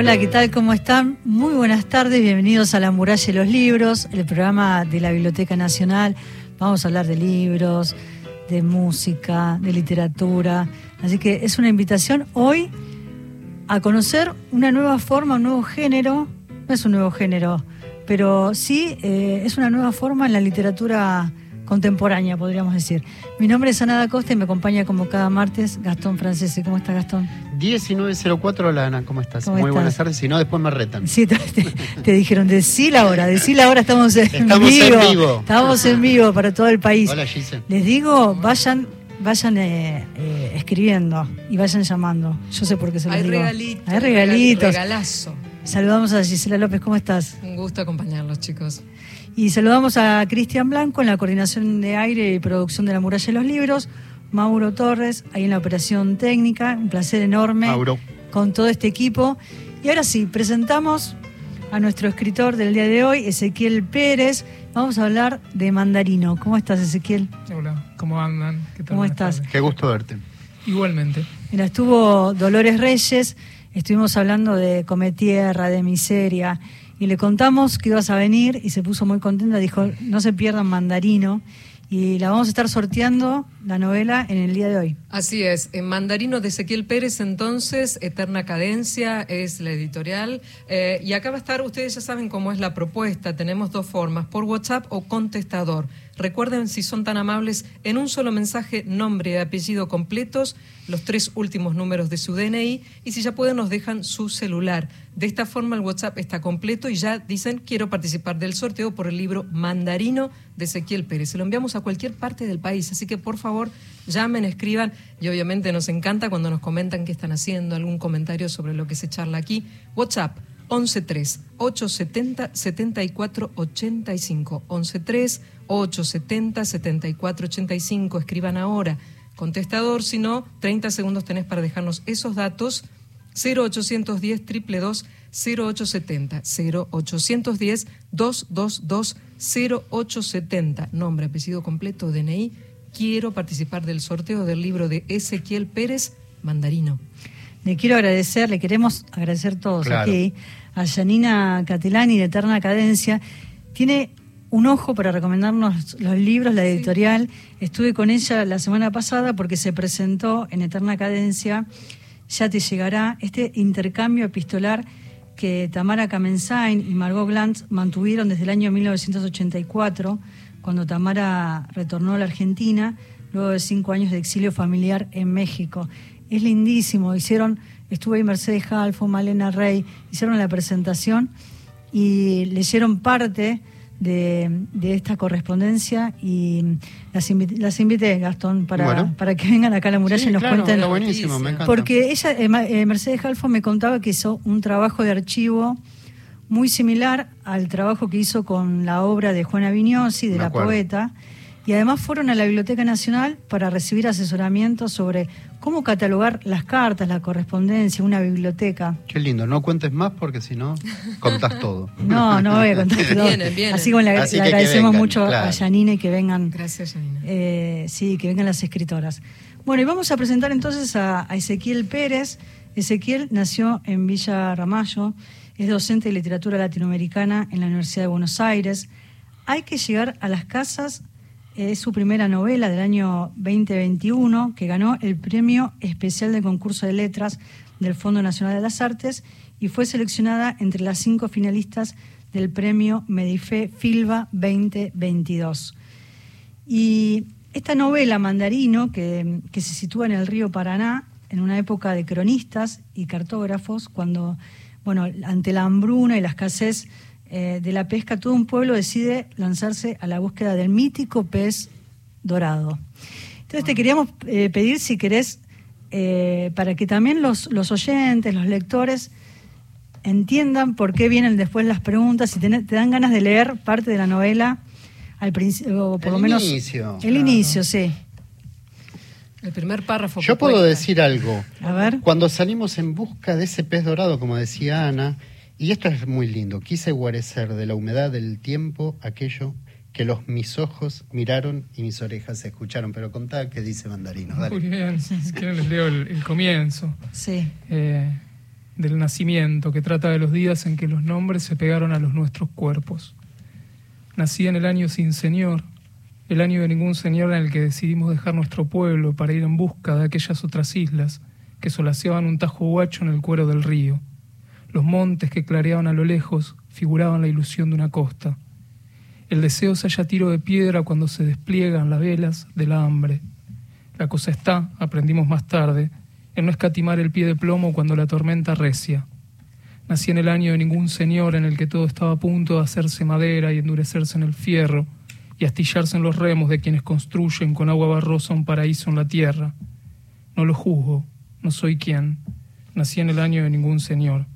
Hola, ¿qué tal? ¿Cómo están? Muy buenas tardes, bienvenidos a La Muralla de los Libros, el programa de la Biblioteca Nacional. Vamos a hablar de libros, de música, de literatura. Así que es una invitación hoy a conocer una nueva forma, un nuevo género. No es un nuevo género, pero sí eh, es una nueva forma en la literatura contemporánea, podríamos decir. Mi nombre es Ana da Costa y me acompaña como cada martes Gastón Francese. ¿Cómo está Gastón? 1904, hola Ana, ¿cómo estás? Muy buenas tardes, si no, después me retan. Sí, te, dijeron, decí la hora, decí la hora, estamos en estamos vivo. En vivo. Estamos en vivo para todo el país. Hola Gise. Les digo, vayan vayan eh, eh, escribiendo y vayan llamando. Yo sé por qué se los Hay digo. Regalitos, Hay regalitos. Regalazo. Saludamos a Gisela López, ¿cómo estás? Un gusto acompañarlos, chicos. Y saludamos a Cristian Blanco en la coordinación de aire y producción de la muralla de los libros, Mauro Torres, ahí en la operación técnica, un placer enorme Mauro. con todo este equipo. Y ahora sí, presentamos a nuestro escritor del día de hoy, Ezequiel Pérez. Vamos a hablar de mandarino. ¿Cómo estás, Ezequiel? Hola, ¿cómo andan? ¿Qué tal? ¿Cómo estás? Qué gusto verte. Igualmente. Mira, estuvo Dolores Reyes, estuvimos hablando de Cometierra, de Miseria, y le contamos que ibas a venir y se puso muy contenta, dijo, no se pierdan mandarino y la vamos a estar sorteando la novela en el día de hoy. Así es, en Mandarino de Ezequiel Pérez entonces, Eterna Cadencia es la editorial eh, y acá va a estar, ustedes ya saben cómo es la propuesta, tenemos dos formas, por WhatsApp o contestador. Recuerden, si son tan amables, en un solo mensaje, nombre apellido completos, los tres últimos números de su DNI y si ya pueden nos dejan su celular. De esta forma el WhatsApp está completo y ya dicen quiero participar del sorteo por el libro Mandarino de Ezequiel Pérez. Se lo enviamos a cualquier parte del país, así que por favor llamen, escriban y obviamente nos encanta cuando nos comentan qué están haciendo, algún comentario sobre lo que se charla aquí. WhatsApp 113 870 7485 113 870 7485 escriban ahora. Contestador, si no, 30 segundos tenés para dejarnos esos datos. 0810 222 0870 0810 222 0870 nombre, apellido completo, DNI quiero participar del sorteo del libro de Ezequiel Pérez Mandarino. Le quiero agradecer, le queremos agradecer todos aquí, a Janina Catelani de Eterna Cadencia. Tiene un ojo para recomendarnos los libros, la editorial. Estuve con ella la semana pasada porque se presentó en Eterna Cadencia, ya te llegará, este intercambio epistolar que Tamara Kamensain y Margot Glantz mantuvieron desde el año 1984, cuando Tamara retornó a la Argentina, luego de cinco años de exilio familiar en México. Es lindísimo, hicieron, estuve ahí Mercedes Halfo, Malena Rey, hicieron la presentación y leyeron parte de, esta correspondencia y las, las invité, Gastón, para, para que vengan acá a la muralla y nos cuenten. buenísimo, me encanta. Porque ella, eh, eh, Mercedes Halfo me contaba que hizo un trabajo de archivo muy similar al trabajo que hizo con la obra de Juana Vignosi, de la poeta, y además fueron a la Biblioteca Nacional para recibir asesoramiento sobre cómo catalogar las cartas, la correspondencia, una biblioteca. Qué lindo, no cuentes más porque si no, contás todo. No, no voy a contar todo. Así que le, agradecemos mucho a Janine y que vengan. Gracias, Janine. Eh, sí, que vengan las escritoras. Bueno, y vamos a presentar entonces a, a Ezequiel Pérez. Ezequiel nació en Villa Ramallo, es docente de literatura latinoamericana en la Universidad de Buenos Aires. Hay que llegar a las casas es su primera novela del año 2021 que ganó el Premio Especial de Concurso de Letras del Fondo Nacional de las Artes y fue seleccionada entre las cinco finalistas del Premio Medife Filba 2022. Y esta novela, Mandarino, que, que se sitúa en el río Paraná, en una época de cronistas y cartógrafos, cuando, bueno, ante la hambruna y la escasez eh, de la pesca, todo un pueblo decide lanzarse a la búsqueda del mítico pez dorado. Entonces te queríamos eh, pedir si querés, eh, para que también los, los, oyentes, los lectores, entiendan por qué vienen después las preguntas, si te, dan ganas de leer parte de la novela al principio, o por el lo menos... Inicio. El inicio, sí. El primer párrafo. Yo puedo decir algo. A ver. Cuando salimos en busca de ese pez dorado, como decía Ana, y esto es muy lindo. Quise guarecer de la humedad del tiempo aquello que los mis ojos miraron y mis orejas escucharon. Pero contá qué dice Mandarino. Muy bien, si quieren les leo el, comienzo. Sí. Eh, del nacimiento, que trata de los días en que los nombres se pegaron a los nuestros cuerpos. Nací en el año sin Señor, el año de ningún Señor en el que decidimos dejar nuestro pueblo para ir en busca de aquellas otras islas que solaceaban un tajo guacho en el cuero del río. Los montes que clareaban a lo lejos figuraban la ilusión de una costa. El deseo se halla tiro de piedra cuando se despliegan las velas del hambre. La cosa está, aprendimos más tarde, en no escatimar el pie de plomo cuando la tormenta recia. Nací en el año de ningún señor en el que todo estaba a punto de hacerse madera y endurecerse en el fierro y astillarse en los remos de quienes construyen con agua barrosa un paraíso en la tierra. No lo juzgo, no soy quien. Nací en el año de ningún señor.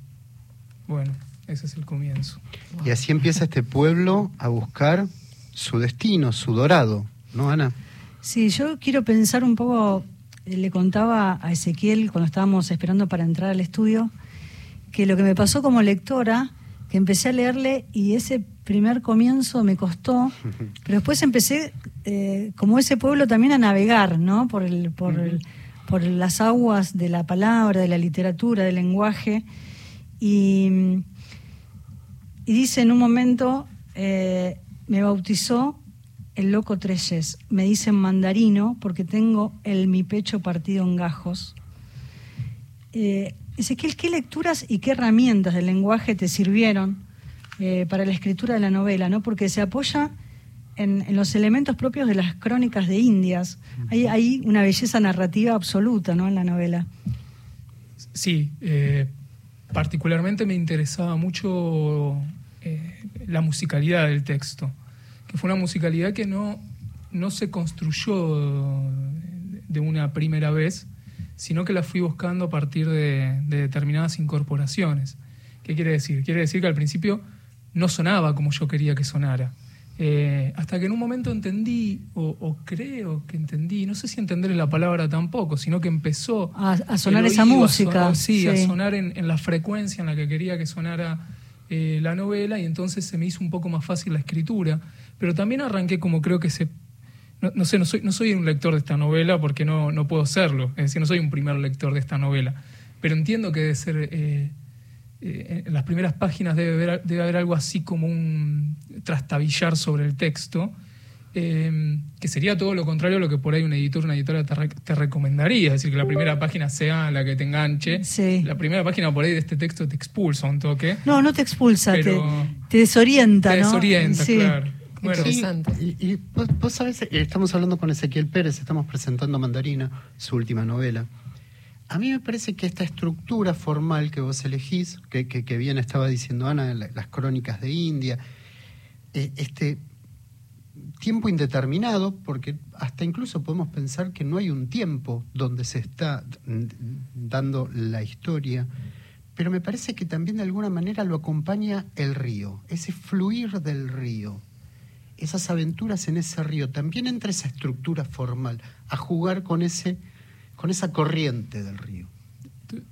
Bueno, ese es el comienzo. Y así empieza este pueblo a buscar su destino, su dorado, ¿no, Ana? Sí, yo quiero pensar un poco, eh, le contaba a Ezequiel cuando estábamos esperando para entrar al estudio, que lo que me pasó como lectora, que empecé a leerle y ese primer comienzo me costó, pero después empecé, eh, como ese pueblo, también a navegar, ¿no? Por, el, por, el, por las aguas de la palabra, de la literatura, del lenguaje. Y, y dice en un momento, eh, me bautizó el loco Treyes, me dicen mandarino porque tengo el mi pecho partido en gajos. Eh, Ezequiel, ¿qué lecturas y qué herramientas del lenguaje te sirvieron eh, para la escritura de la novela? ¿no? Porque se apoya en, en, los elementos propios de las crónicas de Indias. Hay, hay una belleza narrativa absoluta ¿no? en la novela. Sí, eh, particularmente me interesaba mucho eh, la musicalidad del texto, que fue una musicalidad que no, no se construyó de una primera vez, sino que la fui buscando a partir de, de, determinadas incorporaciones. ¿Qué quiere decir? Quiere decir que al principio no sonaba como yo quería que sonara. Eh, hasta que en un momento entendí, o, o, creo que entendí, no sé si entender la palabra tampoco, sino que empezó a, a sonar esa música. A sí, sí, a sonar en, en, la frecuencia en la que quería que sonara eh, la novela, y entonces se me hizo un poco más fácil la escritura. Pero también arranqué como creo que se no, no, sé, no soy, no soy un lector de esta novela porque no, no puedo serlo, es decir, no soy un primer lector de esta novela, pero entiendo que debe ser, eh, eh, en las primeras páginas debe haber, debe haber, algo así como un trastabillar sobre el texto, eh, que sería todo lo contrario a lo que por ahí un editor, una editora te, re, te, recomendaría, es decir, que la primera página sea la que te enganche, sí. la primera página por ahí de este texto te expulsa un toque. No, no te expulsa, te, te, desorienta, te ¿no? desorienta, sí. claro. Bueno, interesante. Y, y vos, vos, sabés, eh, estamos hablando con Ezequiel Pérez, estamos presentando Mandarina, su última novela. A mí me parece que esta estructura formal que vos elegís, que, que, bien estaba diciendo Ana, las crónicas de India, eh, este tiempo indeterminado, porque hasta incluso podemos pensar que no hay un tiempo donde se está dando la historia, pero me parece que también de alguna manera lo acompaña el río, ese fluir del río esas aventuras en ese río, también entra esa estructura formal, a jugar con, ese, con esa corriente del río.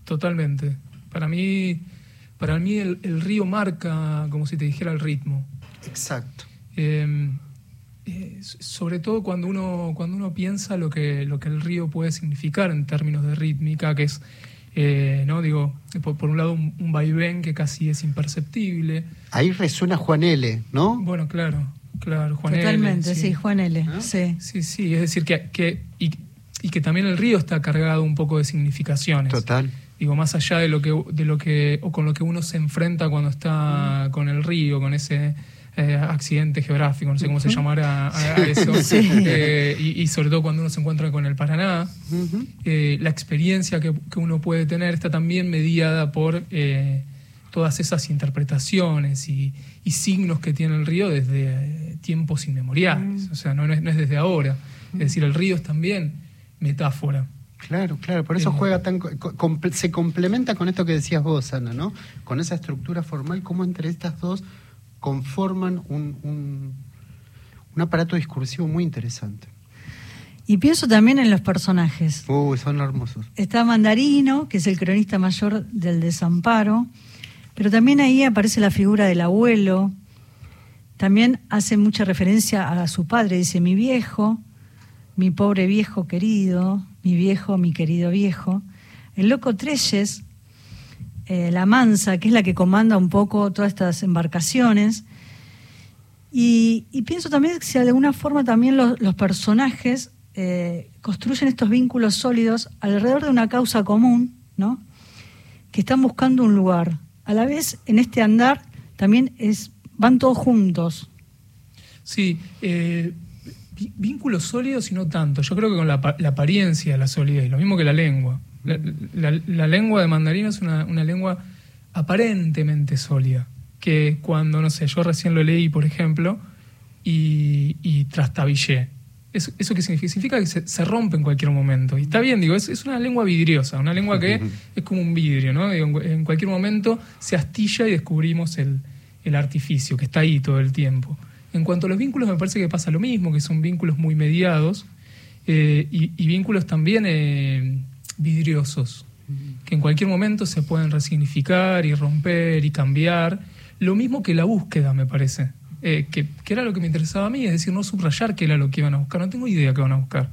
Totalmente. Para mí, para mí el, el río marca, como si te dijera, el ritmo. Exacto. Eh, eh, sobre todo cuando uno, cuando uno piensa lo que, lo que el río puede significar en términos de rítmica, que es, eh, ¿no? Digo, por, por un lado un, un, vaivén que casi es imperceptible. Ahí resuena Juan L., ¿no? Bueno, claro. Claro, Juan Totalmente, L, sí. sí, Juan L. ¿Ah? Sí. sí, sí, es decir, que, que y, y, que también el río está cargado un poco de significaciones. Total. Digo, más allá de lo que, de lo que, o con lo que uno se enfrenta cuando está mm. con el río, con ese eh, accidente geográfico, no sé cómo se llamará a, a eso, sí. eh, y, y, sobre todo cuando uno se encuentra con el Paraná, uh -huh. eh, la experiencia que, que, uno puede tener está también mediada por todas esas interpretaciones y, y, signos que tiene el río desde tiempos inmemoriales. O sea, no, no, es, no, es, desde ahora. Es decir, el río es también metáfora. Claro, claro, por eso eh, juega tan. se complementa con esto que decías vos, Ana, ¿no? Con esa estructura formal, cómo entre estas dos conforman un, un, un aparato discursivo muy interesante. Y pienso también en los personajes. Uh, son hermosos. Está Mandarino, que es el cronista mayor del desamparo. Pero también ahí aparece la figura del abuelo. También hace mucha referencia a su padre. Dice, mi viejo, mi pobre viejo querido, mi viejo, mi querido viejo. El loco Treyes eh, la Mansa, que es la que comanda un poco todas estas embarcaciones. Y, pienso también que si de alguna forma también los, personajes eh, construyen estos vínculos sólidos alrededor de una causa común, ¿no? que están buscando un lugar. A la vez, en este andar, también es, van todos juntos. Sí, eh, vínculos sólidos y no tanto. Yo creo que con la, apariencia la solidez, lo mismo que la lengua. La, lengua de mandarín es una, lengua aparentemente sólida, que cuando, no sé, yo recién lo leí, por ejemplo, y, y trastabillé. ¿Eso, ¿Eso qué significa? Significa que se, rompe en cualquier momento. Y está bien, digo, es, una lengua vidriosa, una lengua que es como un vidrio, ¿no? en cualquier momento se astilla y descubrimos el, el artificio, que está ahí todo el tiempo. En cuanto a los vínculos, me parece que pasa lo mismo, que son vínculos muy mediados eh, y, vínculos también eh, vidriosos, que en cualquier momento se pueden resignificar y romper y cambiar. Lo mismo que la búsqueda, me parece, eh, que, era lo que me interesaba a mí, es decir, no subrayar qué era lo que iban a buscar, no tengo idea qué van a buscar.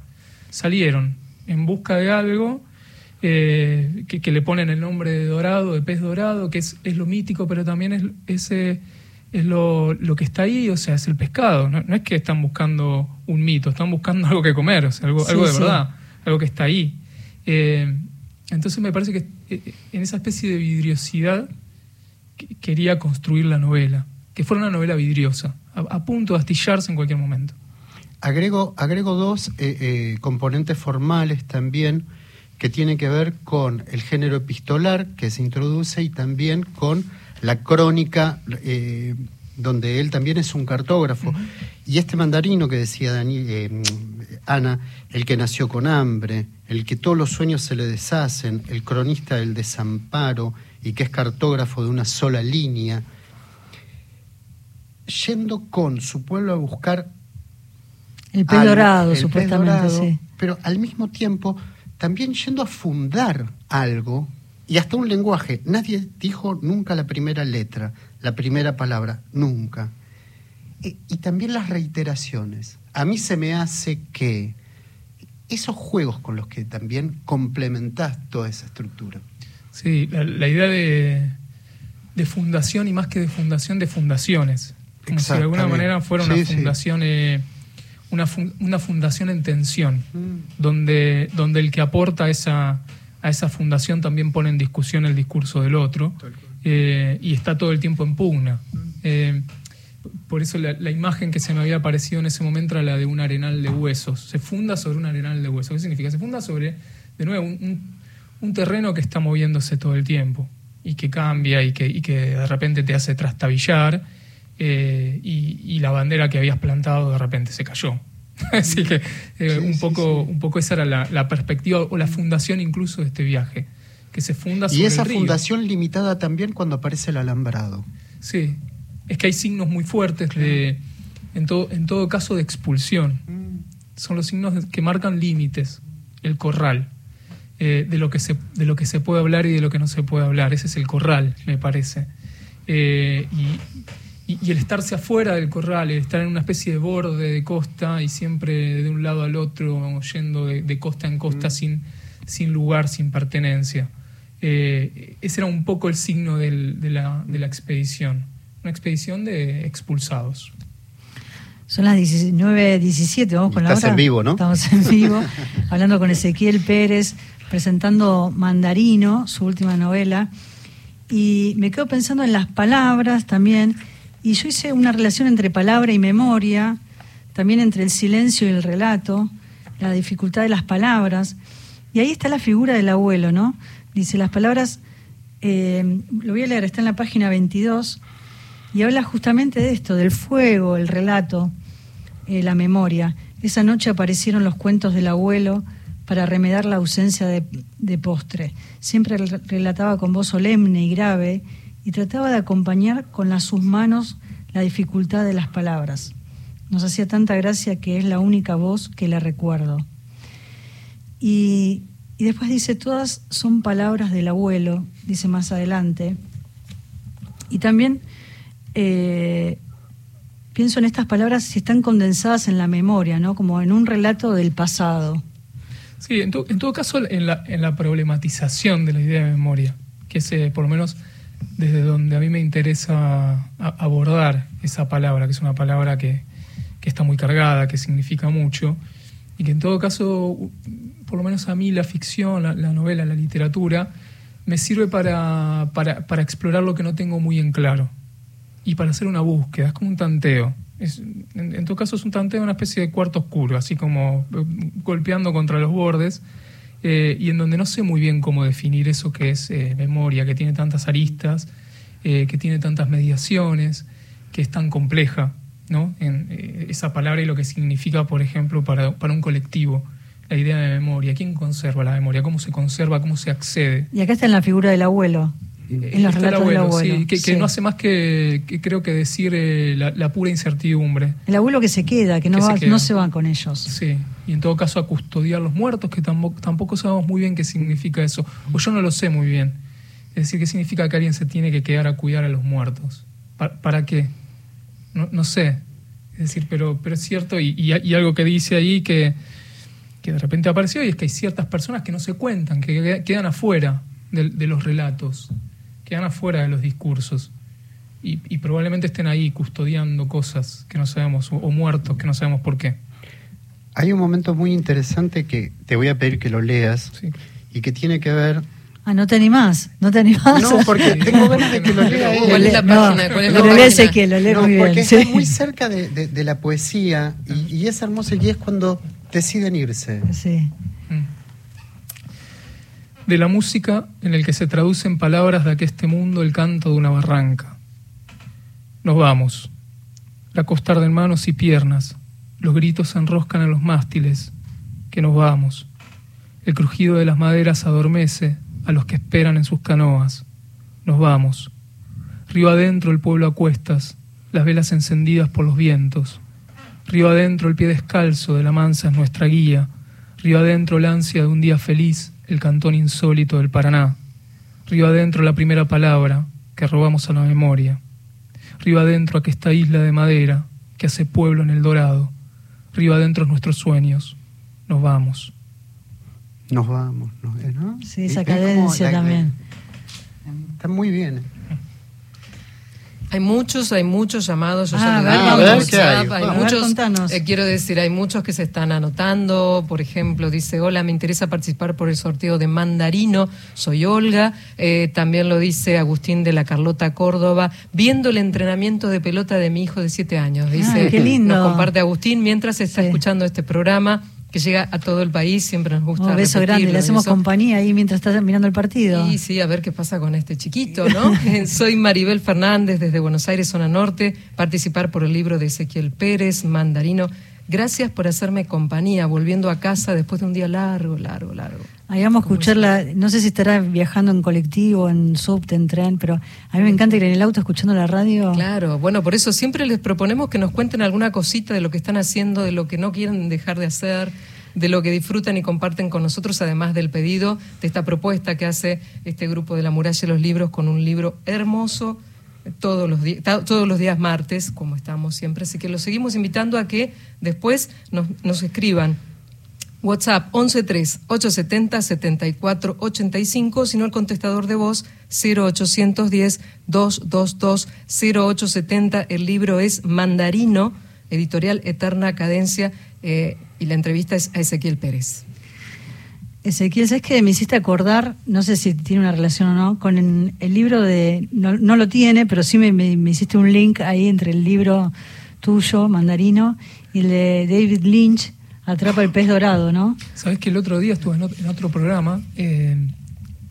Salieron en busca de algo. que, le ponen el nombre de dorado, de pez dorado, que es, lo mítico, pero también es ese es lo, lo, que está ahí, o sea, es el pescado. No, es que están buscando un mito, están buscando algo que comer, o sea, algo, algo de verdad, algo que está ahí. Eh, entonces me parece que eh, en esa especie de vidriosidad quería construir la novela, que fuera una novela vidriosa, a, punto de astillarse en cualquier momento. Agrego, agrego dos eh, componentes formales también que tienen que ver con el género epistolar que se introduce y también con la crónica, eh, donde él también es un cartógrafo. Y este mandarino que decía Dani, eh, Ana, el que nació con hambre, el que todos los sueños se le deshacen, el cronista del desamparo y que es cartógrafo de una sola línea, yendo con su pueblo a buscar... El pez dorado, supuestamente, Pero al mismo tiempo también yendo a fundar algo y hasta un lenguaje. Nadie dijo nunca la primera letra, la primera palabra, nunca. E, y, también las reiteraciones. A mí se me hace que esos juegos con los que también complementás toda esa estructura. Sí, la, idea de, de, fundación y más que de fundación, de fundaciones. Como si de alguna manera fuera una fundación... Eh, una, una, fundación en tensión, mm. donde, donde el que aporta esa, a esa fundación también pone en discusión el discurso del otro eh, y está todo el tiempo en pugna. Eh, por eso la, imagen que se me había aparecido en ese momento era la de un arenal de huesos. Se funda sobre un arenal de huesos. ¿Qué significa? Se funda sobre, de nuevo, un, terreno que está moviéndose todo el tiempo y que cambia y que, y que de repente te hace trastabillar eh, y la bandera que habías plantado de repente se cayó. Así que eh, un, poco, un poco esa era la, perspectiva o la fundación incluso de este viaje, que se funda sobre Y esa fundación limitada también cuando aparece el alambrado. Sí, es que hay signos muy fuertes de, en todo, en todo caso de expulsión. Mm. Son los signos que marcan límites, el corral. Eh, de, lo que se, de lo que se puede hablar y de lo que no se puede hablar. Ese es el corral, me parece. Eh, y, y, el estarse afuera del corral, el estar en una especie de borde de costa y siempre de un lado al otro, yendo de, costa en costa mm. sin, sin lugar, sin pertenencia. Eh, ese era un poco el signo de, la, de, la, expedición, una expedición de expulsados. Son las 19.17, vamos con la hora. en vivo, ¿no? Estamos en vivo, hablando con Ezequiel Pérez, presentando Mandarino, su última novela. Y me quedo pensando en las palabras también y yo hice una relación entre palabra y memoria, también entre el silencio y el relato, la dificultad de las palabras. Y ahí está la figura del abuelo, ¿no? Dice, las palabras, eh, lo voy a leer, está en la página 22, y habla justamente de esto, del fuego, el relato, eh, la memoria. Esa noche aparecieron los cuentos del abuelo para remedar la ausencia de, de postre. Siempre relataba con voz solemne y grave y trataba de acompañar con las sus manos la dificultad de las palabras. Nos hacía tanta gracia que es la única voz que le recuerdo. Y, después dice, todas son palabras del abuelo, dice más adelante. Y también eh, pienso en estas palabras si están condensadas en la memoria, ¿no? como en un relato del pasado. Sí, en, todo caso en la, en la problematización de la idea de memoria que es eh, por lo menos desde donde a mí me interesa abordar esa palabra, que es una palabra que, está muy cargada, que significa mucho, y que en todo caso, por lo menos a mí la ficción, la, novela, la literatura, me sirve para, para, explorar lo que no tengo muy en claro y para hacer una búsqueda, es como un tanteo. en, todo caso es un tanteo, una especie de cuarto oscuro, así como eh, golpeando contra los bordes, eh, y en donde no sé muy bien cómo definir eso que es eh, memoria, que tiene tantas aristas, que tiene tantas mediaciones, que es tan compleja, ¿no? En, esa palabra y lo que significa, por ejemplo, para, para un colectivo la idea de memoria. ¿Quién conserva la memoria? ¿Cómo se conserva? ¿Cómo se accede? Y acá está en la figura del abuelo. En los relatos del abuelo. Sí, que, no hace más que, creo que decir eh, la, pura incertidumbre. El abuelo que se queda, que no, se no se va con ellos. Sí, y en todo caso a custodiar los muertos, que tampoco, tampoco sabemos muy bien qué significa eso. O yo no lo sé muy bien. Es decir, ¿qué significa que alguien se tiene que quedar a cuidar a los muertos? ¿Para, qué? No, sé. Es decir, pero, pero es cierto, y, y, algo que dice ahí que, que de repente apareció, y es que hay ciertas personas que no se cuentan, que quedan afuera de los relatos quedan afuera de los discursos y, probablemente estén ahí custodiando cosas que no sabemos o, muertos que no sabemos por qué. Hay un momento muy interesante que te voy a pedir que lo leas y que tiene que ver Ah, no te animás, no te animás. No, porque tengo ganas de que lo lea él. ¿Cuál es la página? ¿Cuál es la? Que lo lee muy porque está muy cerca de, de, la poesía y, y, es hermoso y es cuando deciden irse. Sí. De la música en el que se traducen palabras de aqueste mundo el canto de una barranca. Nos vamos. La costar de manos y piernas, los gritos se enroscan en los mástiles, que nos vamos. El crujido de las maderas adormece a los que esperan en sus canoas. Nos vamos. Río adentro el pueblo a cuestas, las velas encendidas por los vientos. Río adentro el pie descalzo de la mansa es nuestra guía. Río adentro la ansia de un día feliz el cantón insólito del Paraná. Río adentro la primera palabra que robamos a la memoria. Río adentro aquesta isla de madera que hace pueblo en el dorado. Río adentro nuestros sueños. Nos vamos. Nos vamos, ¿no? Sí, esa cadencia también. Está muy bien. Hay muchos, hay muchos llamados. ah, hay? muchos. Eh, quiero decir, hay muchos que se están anotando. Por ejemplo, dice: Hola, me interesa participar por el sorteo de Mandarino. Soy Olga. Eh, también lo dice Agustín de la Carlota Córdoba. Viendo el entrenamiento de pelota de mi hijo de siete años. Dice: qué lindo. Nos comparte Agustín mientras está escuchando este programa que llega a todo el país, siempre nos gusta. Un beso grande, le hacemos compañía ahí mientras está mirando el partido. Sí, sí, a ver qué pasa con este chiquito, ¿no? Soy Maribel Fernández desde Buenos Aires, zona norte, participar por el libro de Ezequiel Pérez, Mandarino. Gracias por hacerme compañía, volviendo a casa después de un día largo, largo, largo. Ahí vamos a escucharla, no sé si estará viajando en colectivo, en subte, en tren, pero a mí me encanta ir en el auto escuchando la radio. Claro, bueno, por eso siempre les proponemos que nos cuenten alguna cosita de lo que están haciendo, de lo que no quieren dejar de hacer, de lo que disfrutan y comparten con nosotros, además del pedido de esta propuesta que hace este grupo de la muralla de los libros con un libro hermoso todos los, todos los días martes, como estamos siempre. Así que los seguimos invitando a que después nos, nos escriban WhatsApp 113-870-7485, sino el contestador de voz 0810-222-0870. El libro es Mandarino, editorial Eterna Cadencia, eh, y la entrevista es a Ezequiel Pérez. Ezequiel, ¿sabes que me hiciste acordar, no sé si tiene una relación o no, con el, libro de, no, lo tiene, pero sí me, me, hiciste un link ahí entre el libro tuyo, Mandarino, y el de David Lynch, Atrapa el pez dorado, ¿no? Sabes que el otro día estuve en otro, programa eh,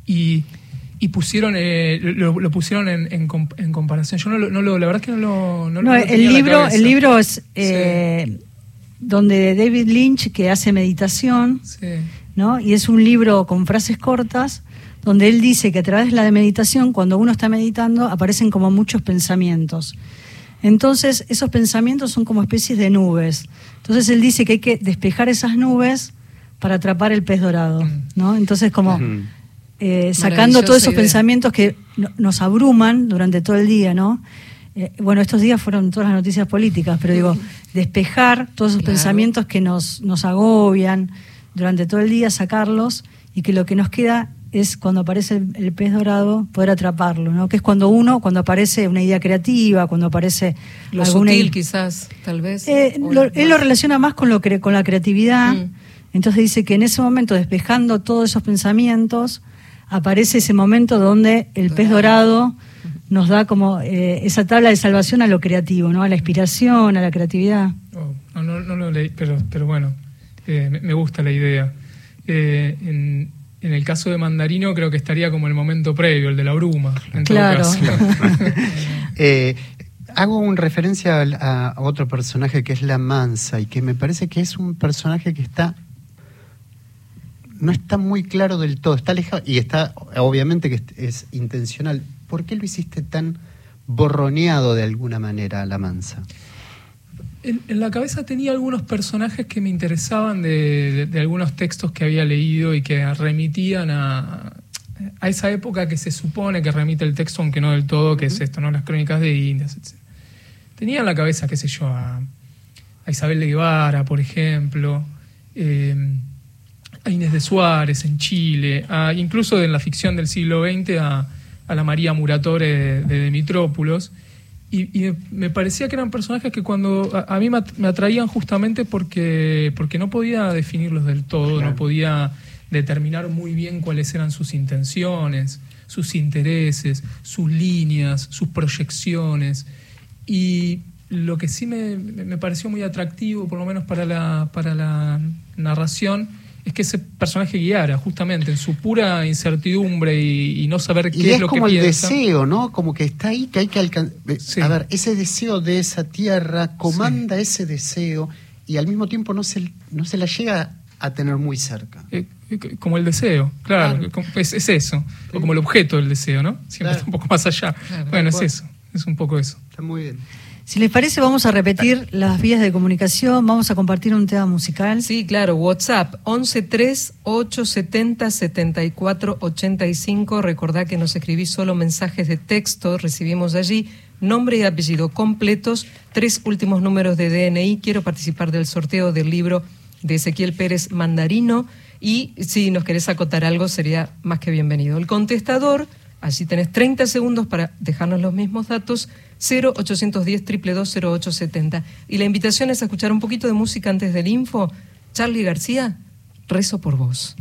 y, pusieron eh, lo, pusieron en, comparación. Yo no lo, la verdad es que no lo. No, el libro, el libro es eh, donde David Lynch que hace meditación, ¿no? Y es un libro con frases cortas donde él dice que a través de la meditación, cuando uno está meditando, aparecen como muchos pensamientos. Entonces, esos pensamientos son como especies de nubes. Entonces, él dice que hay que despejar esas nubes para atrapar el pez dorado, ¿no? Entonces, como eh, sacando todos esos pensamientos que nos abruman durante todo el día, ¿no? Eh, bueno, estos días fueron todas las noticias políticas, pero digo, despejar todos esos pensamientos que nos, nos agobian durante todo el día, sacarlos y que lo que nos queda es cuando aparece el, pez dorado, poder atraparlo, ¿no? Que es cuando uno, cuando aparece una idea creativa, cuando aparece lo sutil, quizás, tal vez. Eh, él lo relaciona más con lo con la creatividad. Mm. Entonces dice que en ese momento, despejando todos esos pensamientos, aparece ese momento donde el pez dorado nos da como eh, esa tabla de salvación a lo creativo, ¿no? A la inspiración, a la creatividad. Oh, no, no, lo leí, pero, pero bueno, eh, me gusta la idea. en, en el caso de Mandarino creo que estaría como el momento previo, el de la bruma. claro. Eh, hago una referencia a, otro personaje que es la Mansa y que me parece que es un personaje que está no está muy claro del todo, está alejado y está obviamente que es intencional. ¿Por qué lo hiciste tan borroneado de alguna manera a la Mansa? En, la cabeza tenía algunos personajes que me interesaban de, algunos textos que había leído y que remitían a, a, esa época que se supone que remite el texto, aunque no del todo, que es esto, ¿no? Las crónicas de Indias, etc. Tenía en la cabeza, qué sé yo, a, Isabel de Guevara, por ejemplo, eh, a Inés de Suárez en Chile, incluso en la ficción del siglo XX a, la María Muratore de Demitrópulos y, me parecía que eran personajes que cuando a, mí me atraían justamente porque, porque no podía definirlos del todo, no podía determinar muy bien cuáles eran sus intenciones, sus intereses, sus líneas, sus proyecciones. Y lo que sí me, me pareció muy atractivo, por lo menos para la, para la narración, es que ese personaje guiara justamente en su pura incertidumbre y, no saber qué es, lo que piensa. como el deseo, ¿no? Como que está ahí, que hay que alcanzar. A ver, ese deseo de esa tierra comanda ese deseo y al mismo tiempo no se, no se la llega a tener muy cerca. Eh, eh, como el deseo, claro, Es, eso. O como el objeto del deseo, ¿no? Siempre está un poco más allá. bueno, es eso, es un poco eso. Está muy bien. Si les parece, vamos a repetir las vías de comunicación, vamos a compartir un tema musical. Sí, claro, WhatsApp 113-870-7485. Recordá que nos escribís solo mensajes de texto, recibimos allí nombre y apellido completos, tres últimos números de DNI. Quiero participar del sorteo del libro de Ezequiel Pérez Mandarino y si nos querés acotar algo sería más que bienvenido. El contestador Allí tenés 30 segundos para dejarnos los mismos datos, 0810 0870 Y la invitación es a escuchar un poquito de música antes del info. Charlie García, rezo por vos.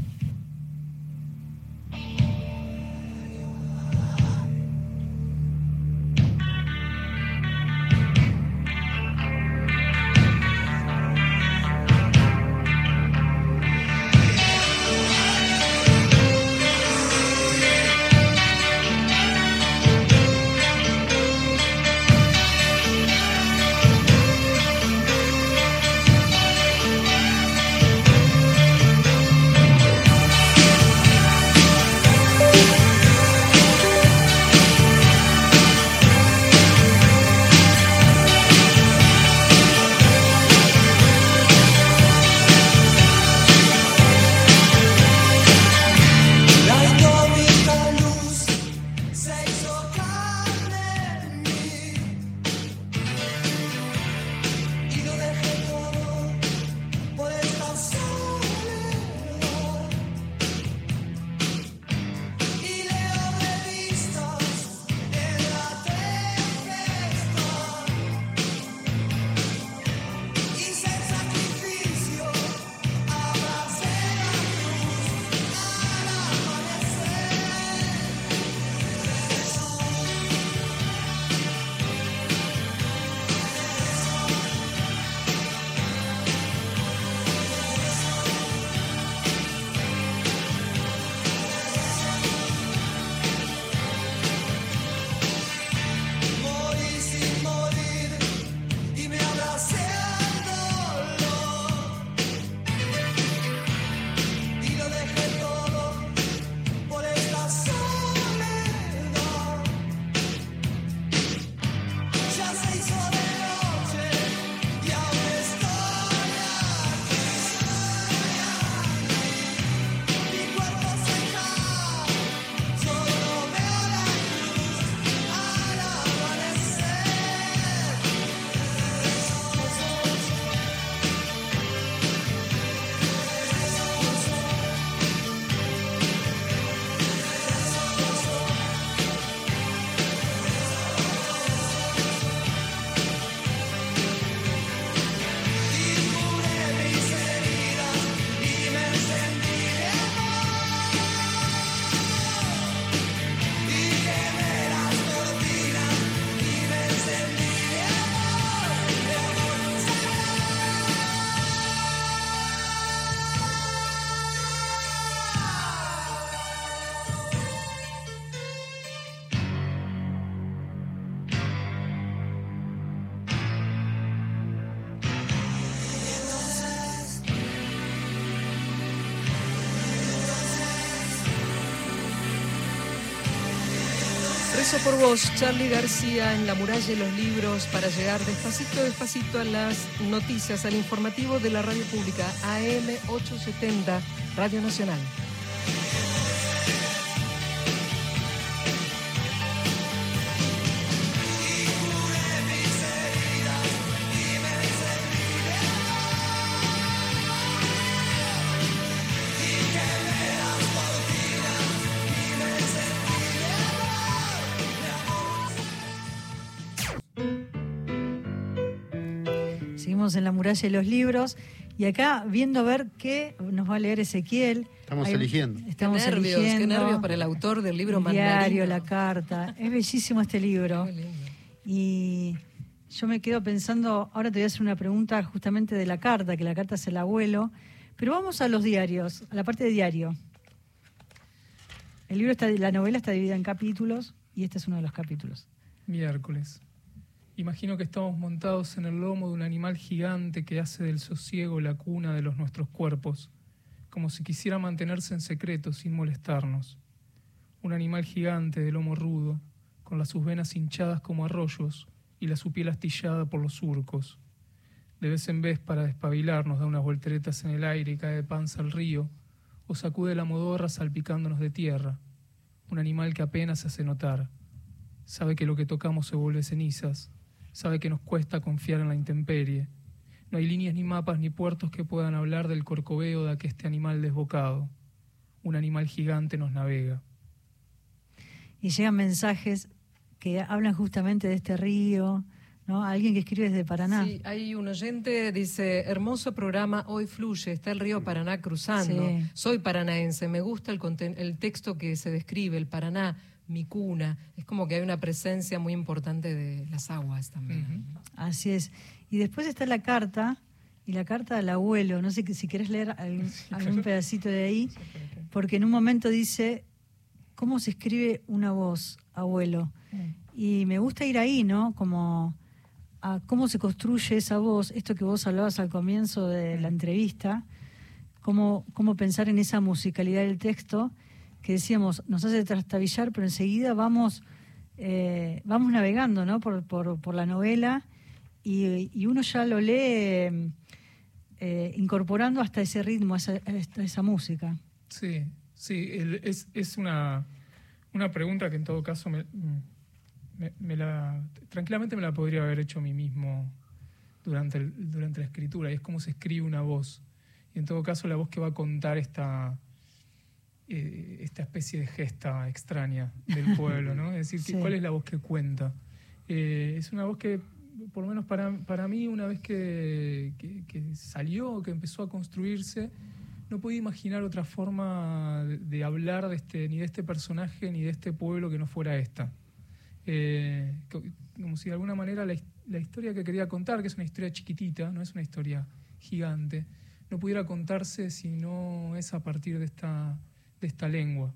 Rezo por vos, Charlie García, en la muralla de los libros, para llegar despacito, despacito a las noticias, al informativo de la radio pública, AM 870, Radio Nacional. Muralla de los libros y acá viendo a ver qué nos va a leer Ezequiel. Estamos eligiendo. Estamos qué nervios, eligiendo. Qué nervios para el autor del libro el diario, la carta. Es bellísimo este libro. Y yo me quedo pensando, ahora te voy a hacer una pregunta justamente de la carta, que la carta es el abuelo, pero vamos a los diarios, a la parte de diario. El libro está, la novela está dividida en capítulos y este es uno de los capítulos. Miércoles. Imagino que estamos montados en el lomo de un animal gigante que hace del sosiego la cuna de los nuestros cuerpos, como si quisiera mantenerse en secreto sin molestarnos. Un animal gigante de lomo rudo, con las sus venas hinchadas como arroyos y la su piel astillada por los surcos. De vez en vez, para despabilarnos, da unas volteretas en el aire y cae de panza al río, o sacude la modorra salpicándonos de tierra. Un animal que apenas hace notar. Sabe que lo que tocamos se vuelve cenizas, sabe que nos cuesta confiar en la intemperie. No hay líneas ni mapas ni puertos que puedan hablar del corcoveo de este animal desbocado. Un animal gigante nos navega. Y llegan mensajes que hablan justamente de este río, ¿no? Alguien que escribe desde Paraná. Sí, hay un oyente, dice, hermoso programa, hoy fluye, está el río Paraná cruzando. Soy paranaense, me gusta el, el texto que se describe, el Paraná mi cuna. Es como que hay una presencia muy importante de las aguas también. Así es. Y después está la carta, y la carta del abuelo. No sé si quieres leer algún, pedacito de ahí, porque en un momento dice, ¿cómo se escribe una voz, abuelo? Mm. Y me gusta ir ahí, ¿no? Como a cómo se construye esa voz, esto que vos hablabas al comienzo de la entrevista, cómo, cómo pensar en esa musicalidad del texto que decíamos, nos hace trastabillar, pero enseguida vamos, eh, vamos navegando ¿no? por, por, la novela y, uno ya lo lee eh, incorporando hasta ese ritmo, esa, esa música. Sí, sí, es, es una, una pregunta que en todo caso me, me, la, tranquilamente me la podría haber hecho a mí mismo durante, durante la escritura, y es cómo se escribe una voz. Y en todo caso la voz que va a contar esta eh, esta especie de gesta extraña del pueblo, ¿no? Es decir, ¿cuál es la voz que cuenta? Eh, es una voz que, por lo menos para, para mí, una vez que, salió, que empezó a construirse, no podía imaginar otra forma de, hablar de este, ni de este personaje ni de este pueblo que no fuera esta. Eh, como si de alguna manera la, la, historia que quería contar, que es una historia chiquitita, no es una historia gigante, no pudiera contarse si no es a partir de esta de esta lengua.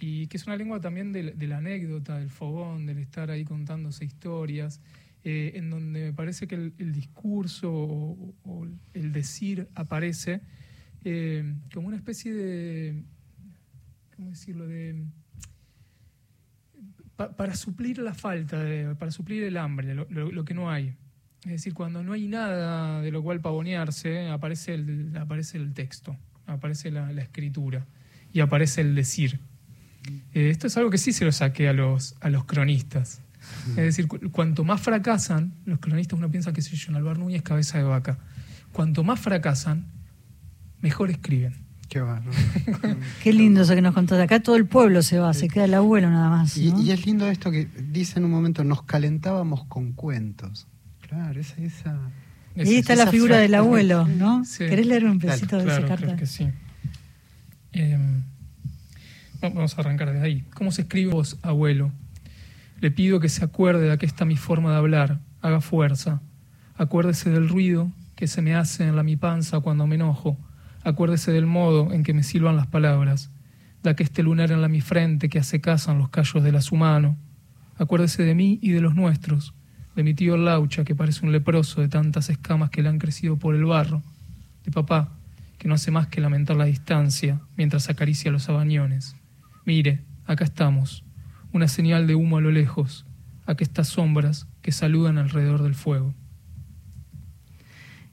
Y que es una lengua también de, la anécdota, del fogón, del estar ahí contándose historias, eh, en donde me parece que el, discurso o, el decir aparece eh, como una especie de, ¿cómo decirlo?, de, para suplir la falta, para suplir el hambre, lo, que no hay. Es decir, cuando no hay nada de lo cual pavonearse, aparece el, aparece el texto, aparece la escritura y aparece el decir. Eh, esto es algo que sí se lo saqué a los, a los cronistas. Es decir, cuanto más fracasan, los cronistas uno piensa que soy yo, Álvaro Núñez, cabeza de vaca. Cuanto más fracasan, mejor escriben. Qué Qué lindo eso que nos contó. Acá todo el pueblo se va, se queda el abuelo nada más. Y, es lindo esto que dice en un momento, nos calentábamos con cuentos. Claro, esa... esa y ahí está la figura del abuelo, ¿no? ¿Querés leer un pedacito de esa carta? que sí. Em, vamos a arrancar desde ahí. ¿Cómo se escribe vos, abuelo? Le pido que se acuerde de aquí está mi forma de hablar, haga fuerza. Acuérdese del ruido que se me hace en la mi panza cuando me enojo. Acuérdese del modo en que me silban las palabras, de este lunar en la mi frente que hace casa en los callos de la su. Acuérdese de mí y de los nuestros, de mi tío Laucha que parece un leproso de tantas escamas que le han crecido por el barro, de papá que no hace más que lamentar la distancia mientras acaricia los abañones. Mire, acá estamos, una señal de humo a lo lejos, estas sombras que saludan alrededor del fuego.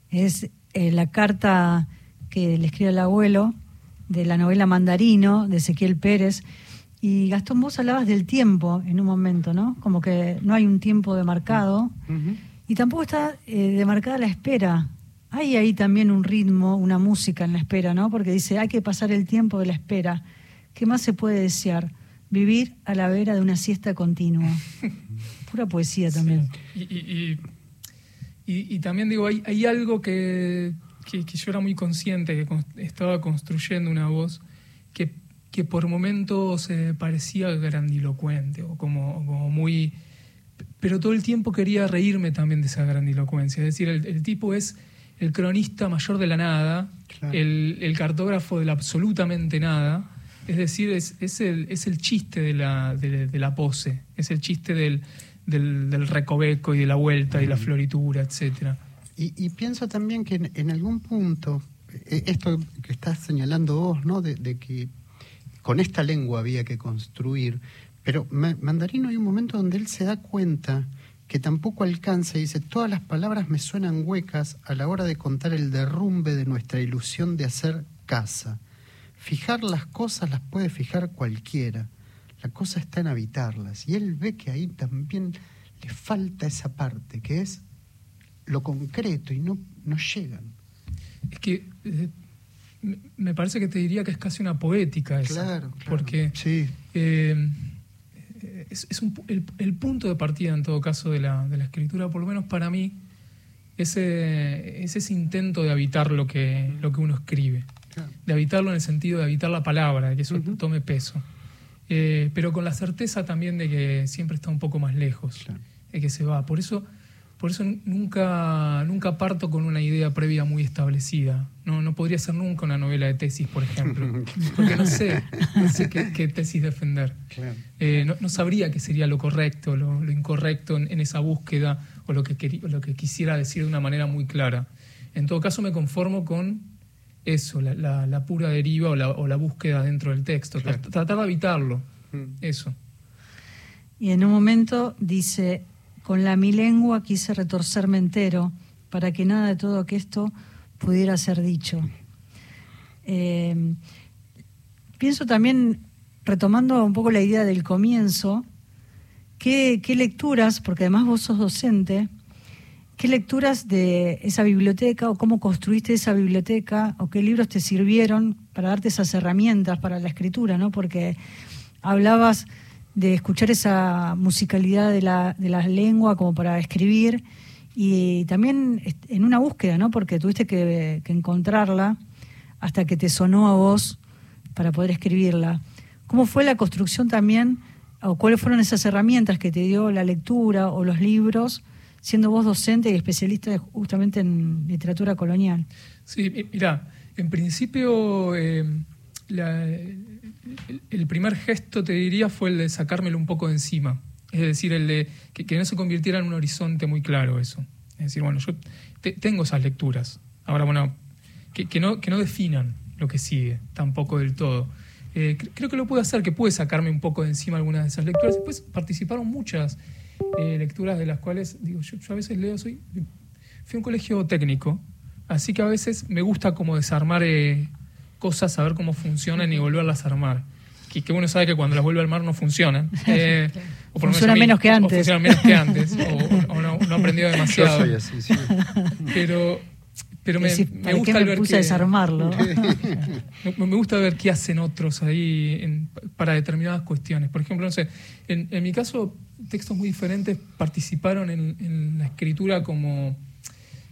Es eh, la carta que le escribe el abuelo de la novela Mandarino de Ezequiel Pérez. Y Gastón, vos hablabas del tiempo en un momento, ¿no? Como que no hay un tiempo demarcado y tampoco está eh, demarcada la espera. Hay ahí también un ritmo, una música en la espera, ¿no? Porque dice, hay que pasar el tiempo de la espera. ¿Qué más se puede desear? Vivir a la vera de una siesta continua. Pura poesía también. Y, y, también digo, hay, hay algo que, que, yo era muy consciente, que estaba construyendo una voz que, que por momentos eh, parecía grandilocuente o como, como, muy... Pero todo el tiempo quería reírme también de esa grandilocuencia. Es decir, el, tipo es el cronista mayor de la nada, el, el, cartógrafo de la absolutamente nada. Es decir, es, es, el, es el chiste de la, de, de la pose, es el chiste del, del, recoveco y de la vuelta y la floritura, etcétera. Y, pienso también que en, algún punto, eh, esto que estás señalando vos, ¿no? De, que con esta lengua había que construir, pero Mandarino hay un momento donde él se da cuenta que tampoco alcanza y dice, todas las palabras me suenan huecas a la hora de contar el derrumbe de nuestra ilusión de hacer casa. Fijar las cosas las puede fijar cualquiera la cosa está en habitarlas. Y él ve que ahí también le falta esa parte, que es lo concreto, y no, no llegan. Es que eh, me parece que te diría que es casi una poética esa. Claro, Porque sí. Eh, es, el, punto de partida, en todo caso, de la, de la escritura, por lo menos para mí, ese, es ese intento de habitar lo que, lo que uno escribe. De habitarlo en el sentido de habitar la palabra, de que eso tome peso. Eh, pero con la certeza también de que siempre está un poco más lejos, de que se va. Por eso, por eso nunca, nunca parto con una idea previa muy establecida. No, no podría ser nunca una novela de tesis, por ejemplo, porque no sé, no sé qué, tesis defender. Eh, no, sabría qué sería lo correcto, lo, incorrecto en, esa búsqueda o lo que, lo que quisiera decir de una manera muy clara. En todo caso, me conformo con eso, la, pura deriva o la, búsqueda dentro del texto, tratar de evitarlo, mm. eso. Y en un momento dice, con la mi lengua quise retorcerme entero para que nada de todo esto pudiera ser dicho. Eh, pienso también, retomando un poco la idea del comienzo, ¿qué, qué lecturas, porque además vos sos docente, ¿Qué lecturas de esa biblioteca o cómo construiste esa biblioteca o qué libros te sirvieron para darte esas herramientas para la escritura? ¿no? Porque hablabas de escuchar esa musicalidad de la, de la lengua como para escribir y también en una búsqueda, ¿no? porque tuviste que, que encontrarla hasta que te sonó a vos para poder escribirla. ¿Cómo fue la construcción también o cuáles fueron esas herramientas que te dio la lectura o los libros? siendo vos docente y especialista justamente en literatura colonial. Sí, mira, en principio eh, el, primer gesto, te diría, fue el de sacármelo un poco de encima. Es decir, el de que, no se convirtiera en un horizonte muy claro eso. Es decir, bueno, yo tengo esas lecturas. Ahora, bueno, que, no, que no definan lo que sigue, tampoco del todo. Eh, creo que lo pude hacer, que pude sacarme un poco de encima algunas de esas lecturas. Después participaron muchas eh, lecturas de las cuales, digo, yo, a veces leo, soy, fui a un colegio técnico, así que a veces me gusta como desarmar eh, cosas, saber cómo funcionan y volverlas a armar. Que, que uno sabe que cuando las vuelve a armar no funcionan. Eh, o funcionan menos que antes. O funcionan menos que antes, o, no, no, aprendido demasiado. Pero pero me, me gusta ver que, desarmarlo. me, gusta ver qué hacen otros ahí para determinadas cuestiones. Por ejemplo, no sé, en, en mi caso, textos muy diferentes participaron en, la escritura como,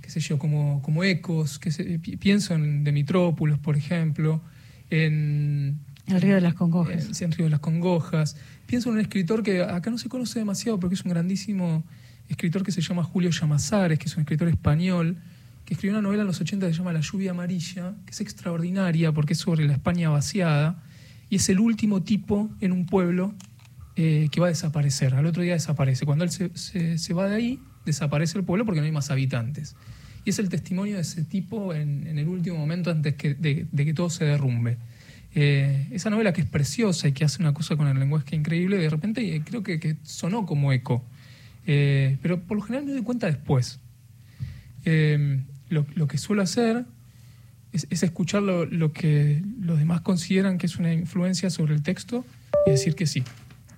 qué sé yo, como, como ecos. Que pienso en de Mitrópolis, por ejemplo, en... El río de las congojas. En, el río de las congojas. Pienso en un escritor que acá no se conoce demasiado, porque es un grandísimo escritor que se llama Julio Llamazares, que es un escritor español, que escribió una novela en los 80 que se llama La lluvia amarilla, que es extraordinaria porque es sobre la España vaciada y es el último tipo en un pueblo eh, que va a desaparecer. Al otro día desaparece. Cuando él se, se, va de ahí, desaparece el pueblo porque no hay más habitantes. Y es el testimonio de ese tipo en, el último momento antes de, que todo se derrumbe. Eh, esa novela que es preciosa y que hace una cosa con el lenguaje increíble, de repente creo que, sonó como eco. Eh, pero por lo general me doy cuenta después. Eh, lo, que suelo hacer es, es escuchar lo, que los demás consideran que es una influencia sobre el texto y decir que sí.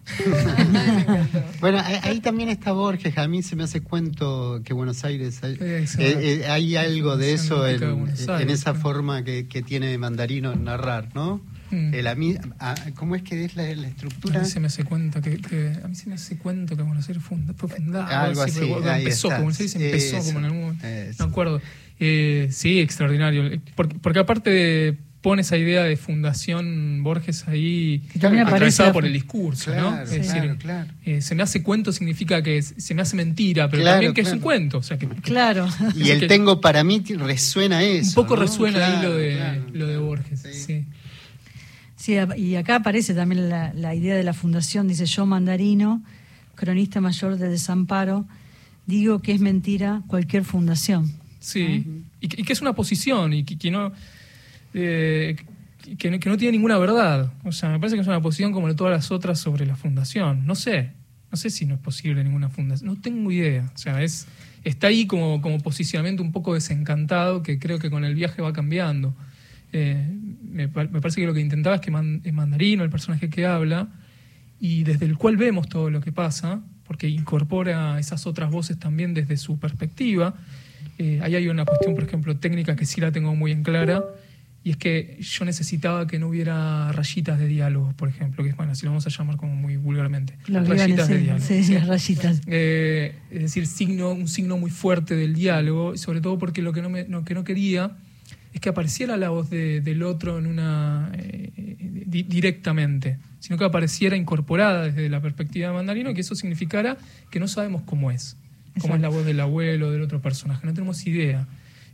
bueno, ahí también está Borges. A mí se me hace cuento que Buenos Aires hay, eh, eh, hay algo de eso en, en esa forma que, que, tiene Mandarino en narrar, ¿no? Mm. El, a mí, a, ¿Cómo es que es la, la, estructura? A mí se me hace cuento que, que, a mí se me hace cuento que Buenos Aires fue fundado. Algo así. empezó, como se dice, empezó como en algún No acuerdo. Eh, sí, extraordinario. Porque, porque aparte de pone esa idea de fundación Borges ahí atravesada por el discurso, ¿no? Es decir, eh, se me hace cuento significa que se me hace mentira, pero también que es un cuento. O sea, que, claro. Y el tengo para mí resuena eso. Un poco resuena ahí lo de, lo de Borges, sí. sí. y acá aparece también la, idea de la fundación, dice yo mandarino, cronista mayor de desamparo, digo que es mentira cualquier fundación. Sí, y, que es una posición y que no eh, que, no tiene ninguna verdad. O sea, me parece que es una posición como todas las otras sobre la fundación. No sé, no sé si no es posible ninguna fundación. No tengo idea. O sea, es, está ahí como, como posicionamiento un poco desencantado que creo que con el viaje va cambiando. Eh, me, parece que lo que intentaba es que es Mandarino, el personaje que habla, y desde el cual vemos todo lo que pasa, porque incorpora esas otras voces también desde su perspectiva. Eh, ahí hay una cuestión, por ejemplo, técnica que sí la tengo muy en clara, y es que yo necesitaba que no hubiera rayitas de diálogo, por ejemplo, que bueno, así lo vamos a llamar como muy vulgarmente. rayitas de diálogo. Sí, rayitas. Eh, es decir, signo, un signo muy fuerte del diálogo, sobre todo porque lo que no, me, que no quería es que apareciera la voz del otro en una eh, directamente, sino que apareciera incorporada desde la perspectiva de Mandarino, que eso significara que no sabemos cómo es, cómo es la voz del abuelo o del otro personaje, no tenemos idea.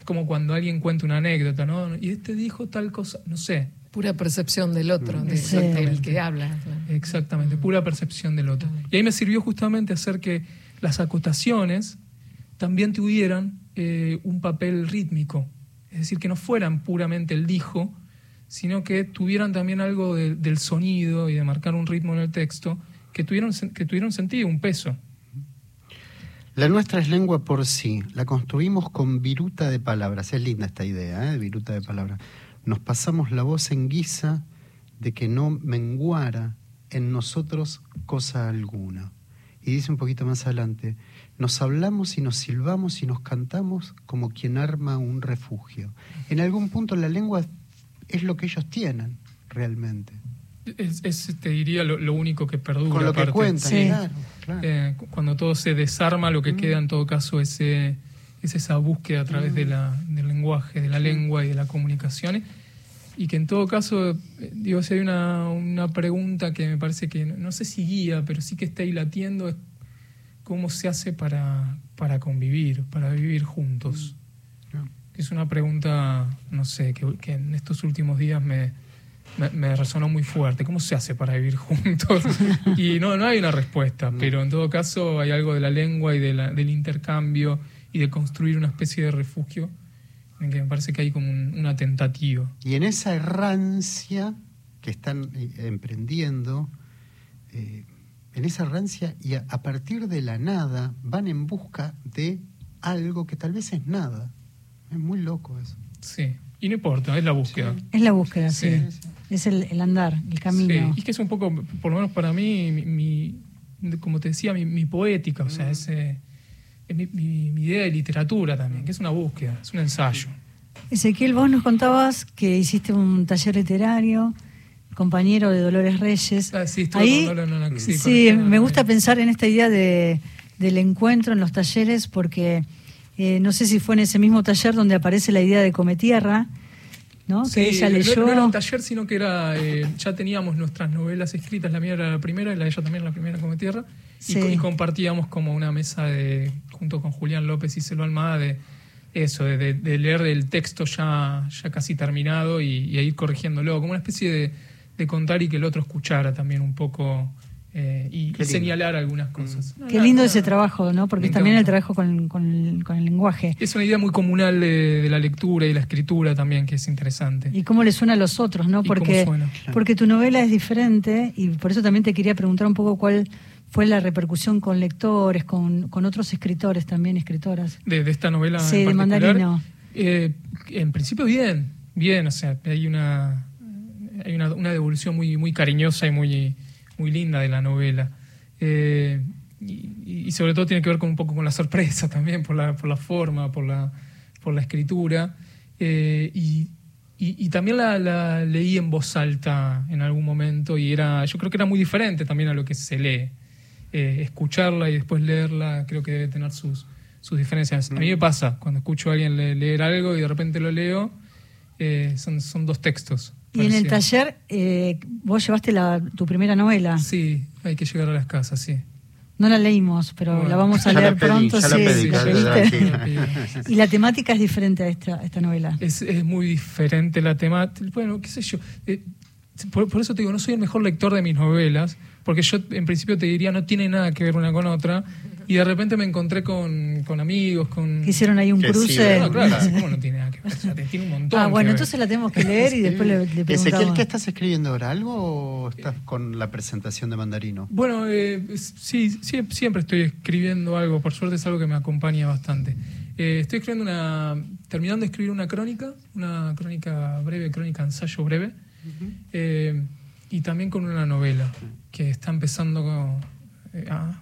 Es como cuando alguien cuenta una anécdota, ¿no? Y este dijo tal cosa, no sé. Pura percepción del otro, del que habla. Exactamente, pura percepción del otro. Y ahí me sirvió justamente hacer que las acotaciones también tuvieran eh, un papel rítmico. Es decir, que no fueran puramente el dijo, sino que tuvieran también algo del sonido y de marcar un ritmo en el texto, que tuvieron, que tuvieron sentido, un peso. La nuestra es lengua por sí, la construimos con viruta de palabras. Es linda esta idea, ¿eh? viruta de palabras. Nos pasamos la voz en guisa de que no menguara en nosotros cosa alguna. Y dice un poquito más adelante, nos hablamos y nos silbamos y nos cantamos como quien arma un refugio. En algún punto la lengua es lo que ellos tienen realmente. Es, te diría, lo, único que perdura. Con lo que cuentan, eh, cuando todo se desarma, lo que mm. queda en todo caso es, es esa búsqueda a través de la, del lenguaje, de la lengua y de la comunicación. Y que en todo caso, eh, digo, si hay una, una pregunta que me parece que, no sé si guía, pero sí que está ahí latiendo, es cómo se hace para, para convivir, para vivir juntos. Mm. Es una pregunta, no sé, que, que en estos últimos días me, me, resonó muy fuerte. ¿Cómo se hace para vivir juntos? y no, no hay una respuesta, pero en todo caso hay algo de la lengua y de la, del intercambio y de construir una especie de refugio en que me parece que hay como una tentativa. Y en esa errancia que están eh, emprendiendo, eh, en esa errancia y a, a partir de la nada van en busca de algo que tal vez es nada. Es muy loco eso. Sí. Y no importa, es la búsqueda. Es la búsqueda, sí. Es el, andar, el camino. Sí. Y que es un poco, por lo menos para mí, mi, como te decía, mi, poética, o sea, es, eh, mi, idea de literatura también, que es una búsqueda, es un ensayo. Ezequiel, vos nos contabas que hiciste un taller literario, compañero de Dolores Reyes. Ah, sí, Ahí, sí, me gusta pensar en esta idea de, del encuentro en los talleres porque eh, no sé si fue en ese mismo taller donde aparece la idea de Cometierra, ¿no? que ella leyó. No, era un taller, sino que era eh, ya teníamos nuestras novelas escritas, la mía era la primera y la de ella también la primera Cometierra, y, compartíamos como una mesa de junto con Julián López y Selva Almada de eso, de, leer el texto ya, ya casi terminado y, ir corrigiéndolo, como una especie de, contar y que el otro escuchara también un poco eh, y, señalar algunas cosas. Qué lindo ese trabajo, ¿no? Porque es también el trabajo con, con, el, lenguaje. Es una idea muy comunal de, la lectura y la escritura también, que es interesante. Y cómo le suena a los otros, ¿no? Porque, porque tu novela es diferente y por eso también te quería preguntar un poco cuál fue la repercusión con lectores, con, con otros escritores también, escritoras. De, esta novela. Sí, de Mandarino. Eh, en principio bien, bien, o sea, hay una hay una, una devolución muy, muy cariñosa y muy muy linda de la novela. Eh, y, sobre todo tiene que ver con un poco con la sorpresa también, por la, por la forma, por la, por la escritura. Eh, y, y, también la, leí en voz alta en algún momento y era, yo creo que era muy diferente también a lo que se lee. Eh, escucharla y después leerla creo que debe tener sus, sus diferencias. A mí me pasa, cuando escucho a alguien leer algo y de repente lo leo, son, son dos textos. Y en el taller, eh, vos llevaste la, tu primera novela. Sí, hay que llegar a las casas, sí. No la leímos, pero la vamos a leer pronto. sí, y la temática es diferente a esta, esta novela. Es, es, muy diferente la temática. Bueno, qué sé yo. Eh, por, por, eso te digo, no soy el mejor lector de mis novelas, porque yo en principio te diría no tiene nada que ver una con otra. Y de repente me encontré con, con amigos, con... hicieron ahí un cruce. no, claro, ¿cómo no tiene nada que ver? tiene un montón Ah, bueno, entonces la tenemos que leer y después le, le preguntamos. Ezequiel, ¿qué estás escribiendo ahora? ¿Algo o estás con la presentación de Mandarino? Bueno, eh, sí, siempre estoy escribiendo algo. Por suerte es algo que me acompaña bastante. Eh, estoy escribiendo una... Terminando de escribir una crónica, una crónica breve, crónica ensayo breve. eh, y también con una novela que está empezando eh, a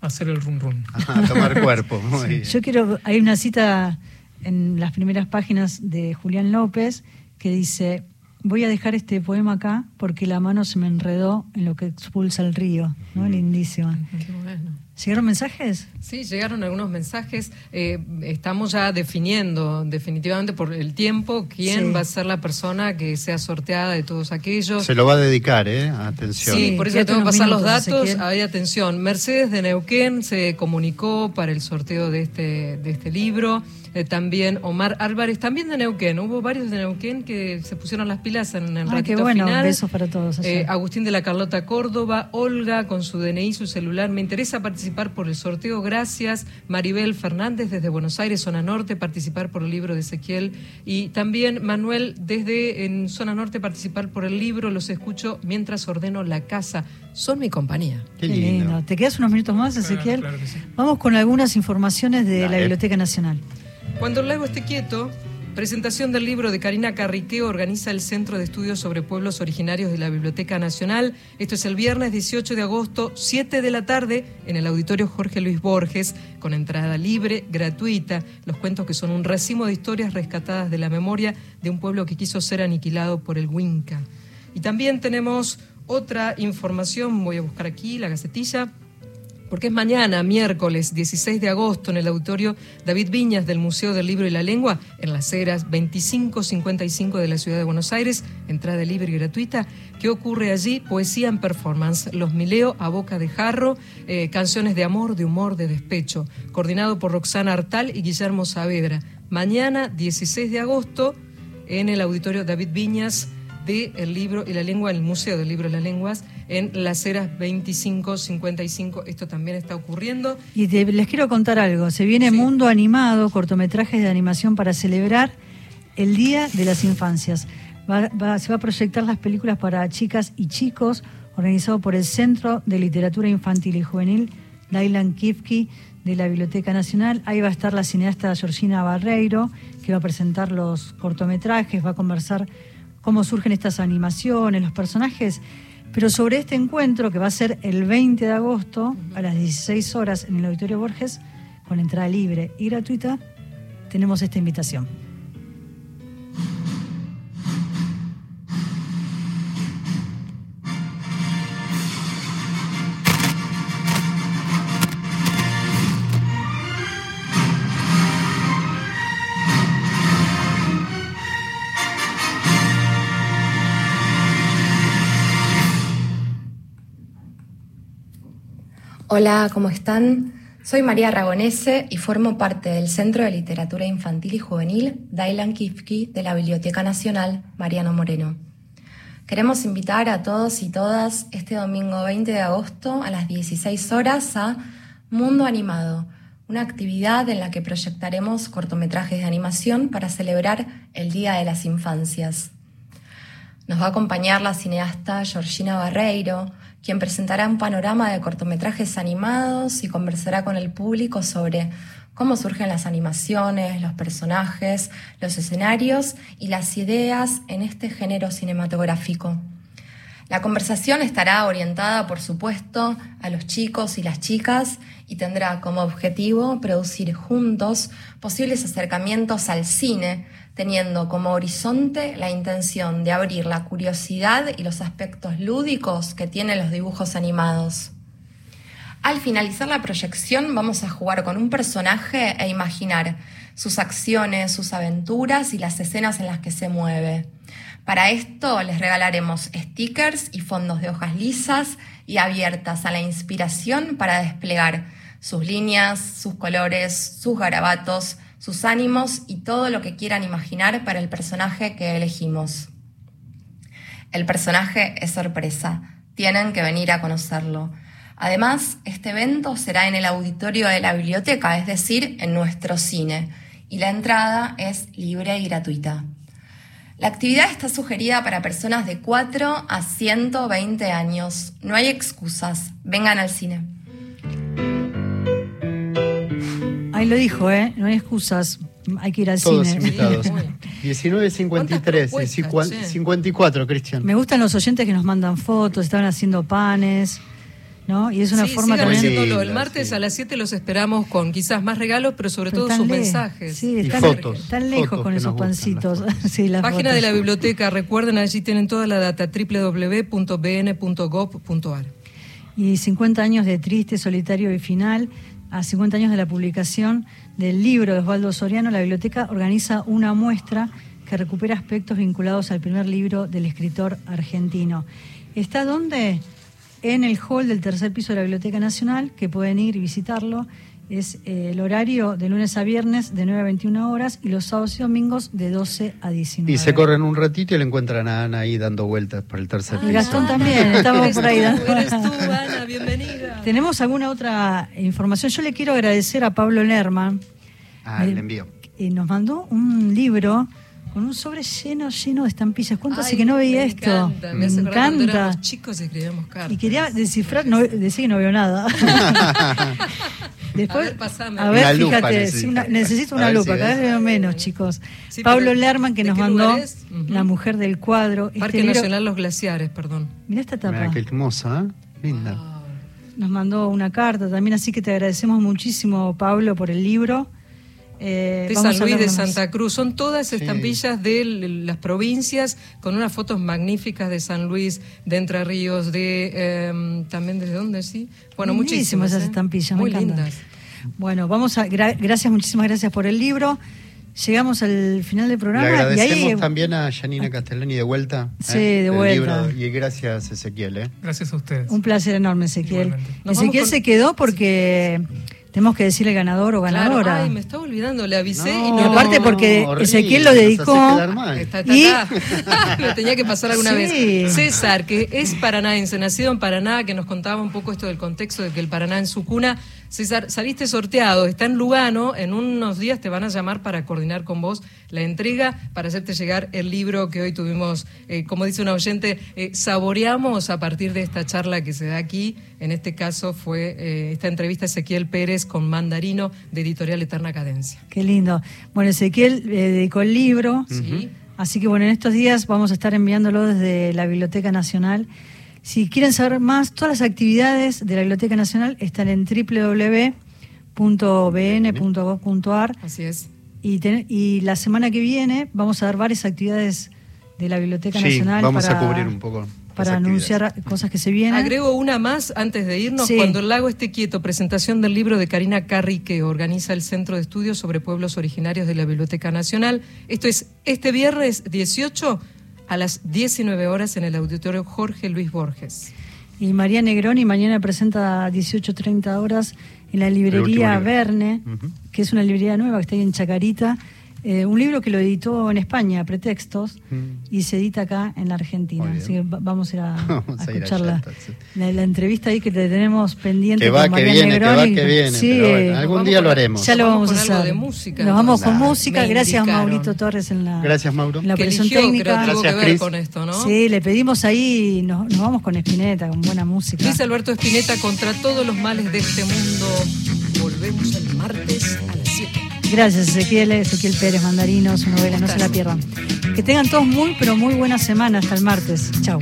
hacer el run run. a tomar cuerpo. Yo quiero, hay una cita en las primeras páginas de Julián López que dice, voy a dejar este poema acá porque la mano se me enredó en lo que expulsa el río, ¿no? Lindísimo. Qué bueno. ¿Llegaron mensajes? Sí, llegaron algunos mensajes. Eh, estamos ya definiendo definitivamente por el tiempo quién va a ser la persona que sea sorteada de todos aquellos. Se lo va a dedicar, ¿eh? Atención. Sí, por eso tengo que pasar los datos. Hay atención. Mercedes de Neuquén se comunicó para el sorteo de este, de este libro. Eh, también Omar Álvarez, también de Neuquén. Hubo varios de Neuquén que se pusieron las pilas en el ah, ratito qué bueno. Besos para todos. Eh, Agustín de la Carlota Córdoba, Olga con su DNI, su celular. Me interesa participar por el sorteo, gracias. Maribel Fernández desde Buenos Aires, zona norte, participar por el libro de Ezequiel. Y también Manuel desde en zona norte, participar por el libro. Los escucho mientras ordeno la casa. Son mi compañía. Qué lindo. ¿Te quedas unos minutos más, Ezequiel? Vamos con algunas informaciones de la Biblioteca Nacional. Cuando el lago esté quieto, presentación del libro de Karina Carriqueo organiza el Centro de Estudios sobre Pueblos Originarios de la Biblioteca Nacional. Esto es el viernes 18 de agosto, 7 de la tarde, en el Auditorio Jorge Luis Borges, con entrada libre, gratuita. Los cuentos que son un racimo de historias rescatadas de la memoria de un pueblo que quiso ser aniquilado por el Winca. Y también tenemos otra información, voy a buscar aquí la gacetilla porque es mañana, miércoles 16 de agosto, en el auditorio David Viñas del Museo del Libro y la Lengua, en las eras 2555 de la Ciudad de Buenos Aires, entrada libre y gratuita. ¿Qué ocurre allí? Poesía en performance, Los Mileo a Boca de Jarro, eh, canciones de amor, de humor, de despecho, coordinado por Roxana Artal y Guillermo Saavedra. Mañana, 16 de agosto, en el auditorio David Viñas del El Libro y la Lengua, el Museo del Libro y las Lenguas, en las eras 25-55. Esto también está ocurriendo. Y les quiero contar algo. Se viene Mundo Animado, cortometrajes de animación para celebrar el Día de las Infancias. se va a proyectar las películas para chicas y chicos, organizado por el Centro de Literatura Infantil y Juvenil, Dailan Kifki, de la Biblioteca Nacional. Ahí va a estar la cineasta Georgina Barreiro, que va a presentar los cortometrajes, va a conversar cómo surgen estas animaciones, los personajes. Pero sobre este encuentro, que va a ser el 20 de agosto a las 16 horas en el Auditorio Borges, con entrada libre y gratuita, tenemos esta invitación. Hola, ¿cómo están? Soy María Ragonese y formo parte del Centro de Literatura Infantil y Juvenil Dailan Kifki de la Biblioteca Nacional Mariano Moreno. Queremos invitar a todos y todas este domingo 20 de agosto a las 16 horas a Mundo Animado, una actividad en la que proyectaremos cortometrajes de animación para celebrar el Día de las Infancias. Nos va a acompañar la cineasta Georgina Barreiro, quien presentará un panorama de cortometrajes animados y conversará con el público sobre cómo surgen las animaciones, los personajes, los escenarios y las ideas en este género cinematográfico. La conversación estará orientada, por supuesto, a los chicos y las chicas y tendrá como objetivo producir juntos posibles acercamientos al cine, teniendo como horizonte la intención de abrir la curiosidad y los aspectos lúdicos que tienen los dibujos animados. Al finalizar la proyección vamos a jugar con un personaje e imaginar sus acciones, sus aventuras y las escenas en las que se mueve. Para esto les regalaremos stickers y fondos de hojas lisas y abiertas a la inspiración para desplegar sus líneas, sus colores, sus garabatos, sus ánimos y todo lo que quieran imaginar para el personaje que elegimos. El personaje es sorpresa, tienen que venir a conocerlo. Además, este evento será en el auditorio de la biblioteca, es decir, en nuestro cine, y la entrada es libre y gratuita. La actividad está sugerida para personas de 4 a 120 años. No hay excusas. Vengan al cine. Ahí lo dijo, ¿eh? No hay excusas. Hay que ir al Todos cine. invitados. 19.53 y 54, Cristian. Me gustan los oyentes que nos mandan fotos, estaban haciendo panes. ¿no? Y es una sí, forma sigan también. haciéndolo. El martes sí. a las 7 los esperamos con quizás más regalos, pero sobre Pero todo sus mensajes. Sí, Y están, fotos, están lejos fotos con esos pancitos. las Sí, las Página fotos. de la biblioteca, recuerden, allí tienen toda la data, www.bn.gov.ar. Y 50 años de triste, solitario y final, a 50 años de la publicación del libro de Osvaldo Soriano, la biblioteca organiza una muestra que recupera aspectos vinculados al primer libro del escritor argentino. ¿Está dónde? En el hall del tercer piso de la Biblioteca Nacional, que pueden ir y visitarlo. Es eh, el horario de lunes a viernes de 9 a 21 horas y los sábados y domingos de 12 a 19. Y se corren un ratito y le encuentran a Ana ahí dando vueltas por el tercer Y piso. Gastón también, estamos por ahí. dando- Eres tú, Ana, bienvenida. ¿Tenemos alguna otra información? Yo le quiero agradecer a Pablo Lerman. Ah, le envío. Eh, nos mandó un libro con un sobre lleno, lleno de estampillas. ¿Cuánto hace Ay, que no veía me esto? Encanta, me, me hace encanta. éramos chicos y escribíamos cartas. Y quería descifrar, no, decía que no veo nada. Después, A ver, pasame. a ver, Una lupa fíjate, necesita. sí, una- necesito A una ver si lupa, cada vez veo menos, chicos. Sí, Pablo Lerman que ¿de nos mandó. La mujer del cuadro. Parque Este libro- Nacional Los Glaciares, perdón. Mirá esta tapa. Mira qué hermosa, ¿eh? Linda. Nos mandó una carta también, así que te agradecemos muchísimo, Pablo, por el libro. Eh, de San Luis de. Santa Cruz. Son todas estampillas de las provincias con unas fotos magníficas de San Luis, de Entre Ríos, de em, también desde dónde sí. Bueno, muchísimas. esas ¿eh? estampillas, muy me lindas. Bueno, vamos a gra- gracias, muchísimas gracias por el libro. Llegamos al final del Le programa y agradecemos ahí también a Janina Castellani de vuelta. Sí, ¿eh? de El vuelta. libro. y gracias, Ezequiel. ¿eh? Gracias a ustedes. un placer enorme, Ezequiel. Ezequiel con- se quedó porque tenemos que decirle ganador o ganadora. Claro, ay, me estaba olvidando, le avisé y No, no. aparte porque horrible, Ezequiel lo dedicó-. Está, está Y-. Lo tenía que pasar alguna Sí. vez. César, que es paranaense, nacido en Paraná, que nos contaba un poco esto del contexto de que el Paraná en su cuna. César, saliste sorteado, está en Lugano, en unos días te van a llamar para coordinar con vos la entrega, para hacerte llegar el libro que hoy tuvimos, eh, como dice una oyente, eh, saboreamos a partir de esta charla que se da aquí. En este caso fue eh, esta entrevista a Ezequiel Pérez con Mandarino de Editorial Eterna Cadencia. Qué lindo. Bueno, Ezequiel eh, dedicó el libro. Sí. Así que bueno, en estos días vamos a estar enviándolo desde la Biblioteca Nacional. Si quieren saber más, todas las actividades de la Biblioteca Nacional están en www.bn.gov.ar Así es. y, ten- y la semana que viene vamos a dar varias actividades de la Biblioteca Sí, Nacional vamos para, a cubrir un poco. para anunciar cosas que se vienen. Agrego una más antes de irnos. Sí. Cuando el lago esté quieto, presentación del libro de Karina Carri que organiza el Centro de Estudios sobre Pueblos Originarios de la Biblioteca Nacional. Esto es este viernes 18 a las 19 horas en el auditorio Jorge Luis Borges. Y María Negroni mañana presenta a 18.30 horas en la librería. Verne, que es una librería nueva que está ahí en Chacarita, Eh, un libro que lo editó en España, Pretextos, Mm. y se edita acá en la Argentina. Así que va- vamos a ir a, Vamos a a ir escuchar la, entonces. la- la entrevista ahí que te tenemos pendiente. Que va, con que Mariana viene, que va, que viene. Sí, pero bueno, algún día con- lo haremos. ya lo vamos, a hacer. de música, Nos vamos con música. Gracias. Maurito Torres en la, Gracias, Mauro. en la eligió, técnica. creo Gracias, ver Cris. con esto, ¿no? Sí, le pedimos ahí, nos, nos vamos con Espineta, con buena música. Luis Alberto Espineta contra todos los males de este mundo. Volvemos el martes a las 7. Gracias, Ezequiel, Ezequiel Pérez Mandarino, su novela, no se la pierdan. Que tengan todos muy, pero muy buena semana hasta el martes. Chao.